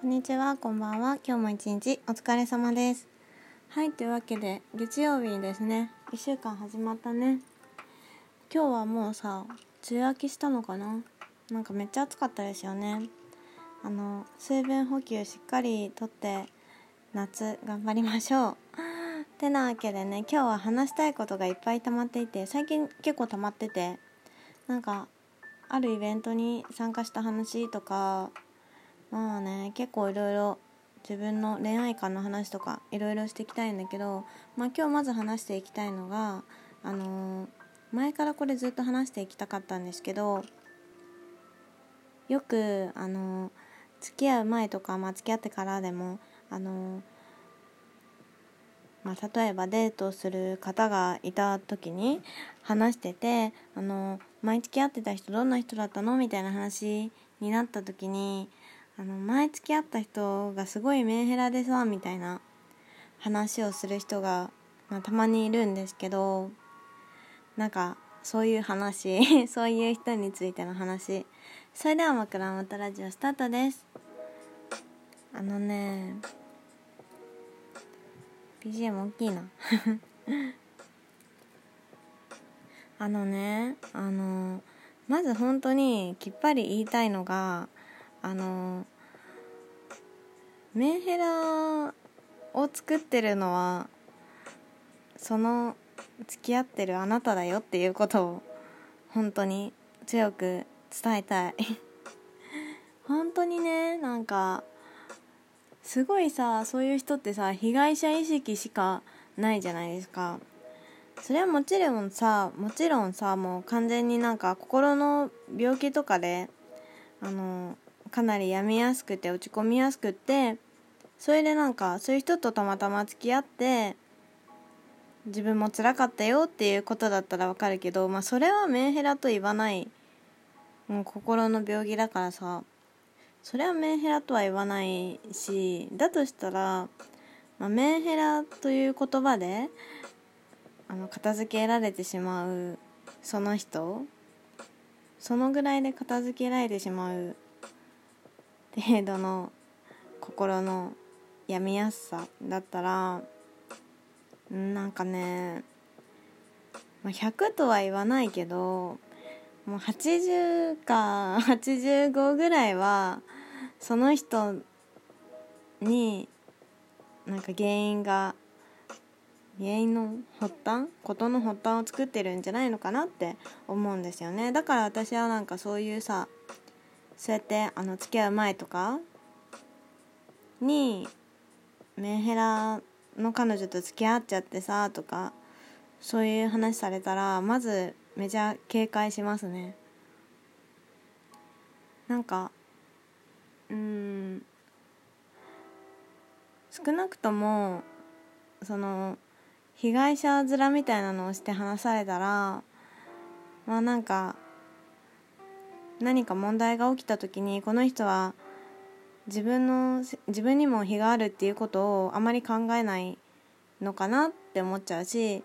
こんにちは、こんばんは。今日も一日お疲れ様です。はい、というわけで、月曜日ですね、1週間始まったね。今日はもうさ、梅雨明けしたのかな？なんかめっちゃ暑かったですよね。あの、水分補給しっかりとって、夏頑張りましょう。てなわけでね、今日は話したいことがいっぱい溜まっていて、最近結構溜まってて、なんか、あるイベントに参加した話とか、まあね結構いろいろ自分の恋愛観の話とかいろいろしていきたいんだけど、まあ、今日まず話していきたいのが、あのー前からこれずっと話していきたかったんですけどよく、あのー付き合う前とか、まあ、付き合ってからでも、あのーまあ、例えばデートする方がいた時に話してて、あのー前付き合ってた人どんな人だったの？みたいな話になった時にあの前付き合った人がすごいメンヘラでさみたいな話をする人が、まあ、たまにいるんですけどなんかそういう話 そういう人についての話。それでは枕元ラジオスタートです。あのね BGM 大きいな。あのねあのまず本当にきっぱり言いたいのがあのメンヘラを作ってるのはその付き合ってるあなただよっていうことを本当に強く伝えたい。本当にねなんかすごいさそういう人ってさ被害者意識しかないじゃないですか。それはもちろんさもちろんさもう完全になんか心の病気とかであのかなり病みやすくて落ち込みやすくてそれでなんかそういう人とたまたま付き合って自分も辛かったよっていうことだったらわかるけど、まあ、それはメンヘラと言わない。もう心の病気だからさ。それはメンヘラとは言わないしだとしたら、まあ、メンヘラという言葉であの片付けられてしまうその人。そのぐらいで片付けられてしまう程度の心の病みやすさだったらなんかね、ま、100とは言わないけどもう80か85ぐらいはその人になんか原因が原因の発端事の発端を作ってるんじゃないのかなって思うんですよね。だから私はなんかそういうさそうやってあの付き合う前とかにメンヘラの彼女と付き合っちゃってさとかそういう話されたらまずめちゃ警戒しますね。なんかうん少なくともその被害者面みたいなのをして話されたらまあなんか何か問題が起きた時にこの人は自分の自分にも非があるっていうことをあまり考えないのかなって思っちゃうし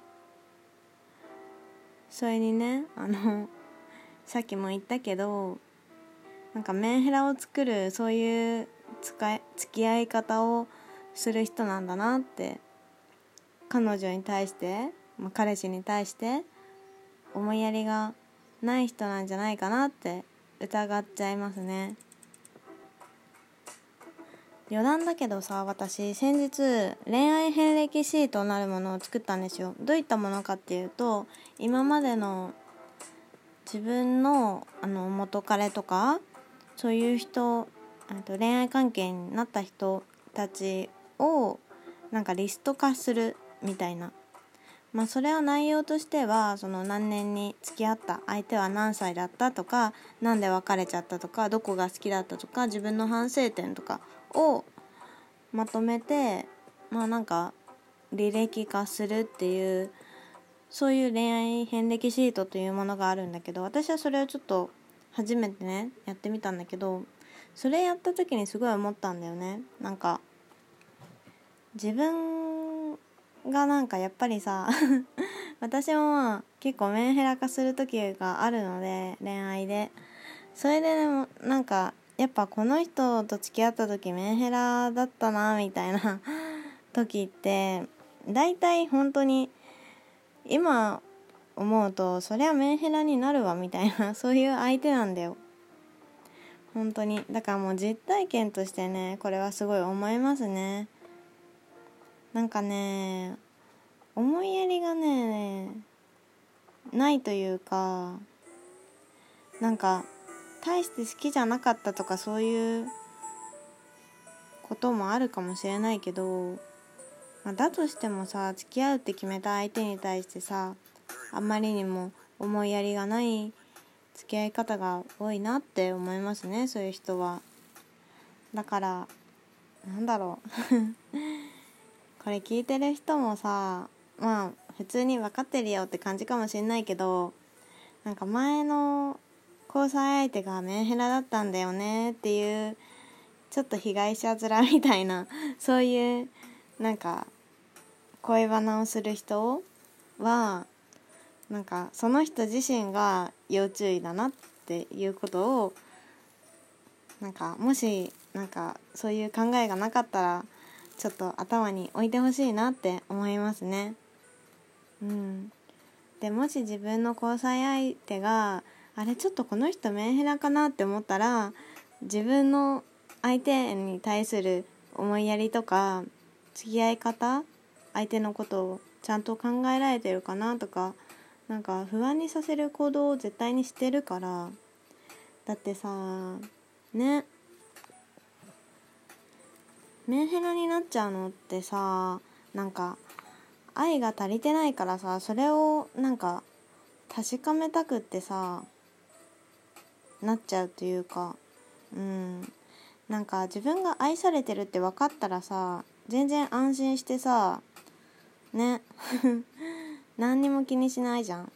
それにねあの さっきも言ったけどなんかメンヘラを作るそういう使い付き合い方をする人なんだなって彼女に対して、まあ、彼氏に対して思いやりがない人なんじゃないかなって疑っちゃいますね。余談だけどさ私先日恋愛遍歴シートなるものを作ったんですよ。どういったものかっていうと今までの自分のあの元彼とかそういう人と恋愛関係になった人たちをなんかリスト化するみたいな。まあそれは内容としてはその何年に付き合った相手は何歳だったとか何で別れちゃったとかどこが好きだったとか自分の反省点とかをまとめてまあなんか履歴化するっていうそういう恋愛遍歴シートというものがあるんだけど私はそれをちょっと初めてねやってみたんだけどそれやった時にすごい思ったんだよね。なんか自分がなんかやっぱりさ 私も結構メンヘラ化する時があるので恋愛で。それででもなんかややっぱこの人と付き合った時メンヘラだったなみたいな 時って大体本当に今思うとそりゃメンヘラになるわみたいな そういう相手なんだよ。本当に。だからもう実体験としてねこれはすごい思いますね。なんかね思いやりがねないというかなんか大して好きじゃなかったとかそういうこともあるかもしれないけど、まあ、だとしてもさ付き合うって決めた相手に対してさあんまりにも思いやりがない付き合い方が多いなって思いますねそういう人は。だからなんだろう。これ聞いてる人もさまあ普通に分かってるよって感じかもしんないけどなんか前の交際相手がメンヘラだったんだよねっていうちょっと被害者面みたいな そういうなんか恋バナをする人はなんかその人自身が要注意だなっていうことをなんかもしなんかそういう考えがなかったらちょっと頭に置いてほしいなって思いますね。うん、でもし自分の交際相手があれちょっとこの人メンヘラかなって思ったら自分の相手に対する思いやりとか付き合い方相手のことをちゃんと考えられてるかなとかなんか不安にさせる行動を絶対にしてるからだってさねメンヘラになっちゃうのってさなんか愛が足りてないからさそれをなんか確かめたくってさなっちゃうというかうんなんか自分が愛されてるって分かったらさ全然安心してさね 何にも気にしないじゃん。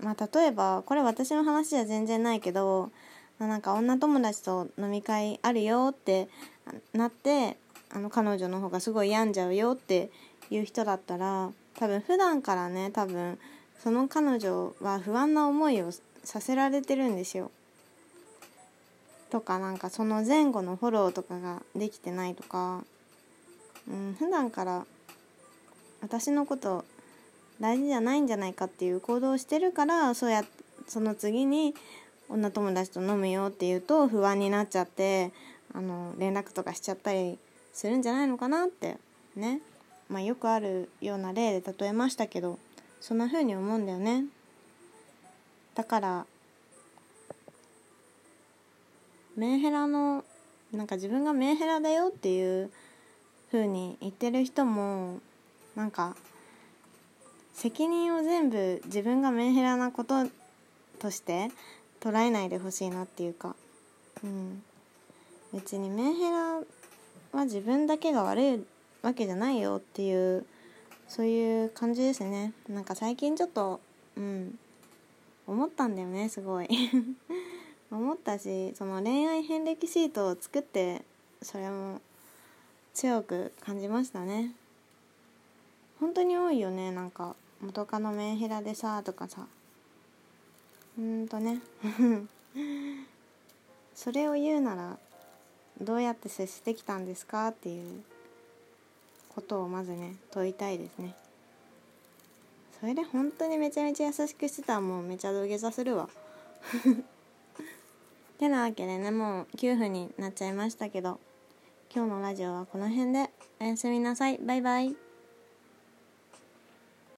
まあ、例えばこれ私の話じゃ全然ないけどなんか女友達と飲み会あるよってなってあの彼女の方がすごい病んじゃうよっていう人だったら多分普段からね多分その彼女は不安な思いをさせられてるんですよ。とかなんかその前後のフォローとかができてないとか、うん、普段から私のこと大事じゃないんじゃないかっていう行動をしてるからそうやその次に女友達と飲むよって言うと不安になっちゃってあの連絡とかしちゃったりするんじゃないのかなってねまあよくあるような例で例えましたけどそんな風に思うんだよね。だからメンヘラのなんか自分がメンヘラだよっていう風に言ってる人もなんか責任を全部自分がメンヘラなこととして捉えないでほしいなっていうか、うん、別にメンヘラは自分だけが悪いわけじゃないよっていうそういう感じですね。なんか最近ちょっとうん。思ったんだよねすごい。思ったしその恋愛遍歴シートを作ってそれも強く感じましたね。本当に多いよねなんか。元カノメンヘラでさとかさ。うんとね。それを言うならどうやって接してきたんですか？っていう。ことをまずね問いたいですね。それで本当にめちゃめちゃ優しくしてたらもうめちゃ土下座するわ。てなわけでねもう9分になっちゃいましたけど今日のラジオはこの辺で。おやすみなさい。バイバイ。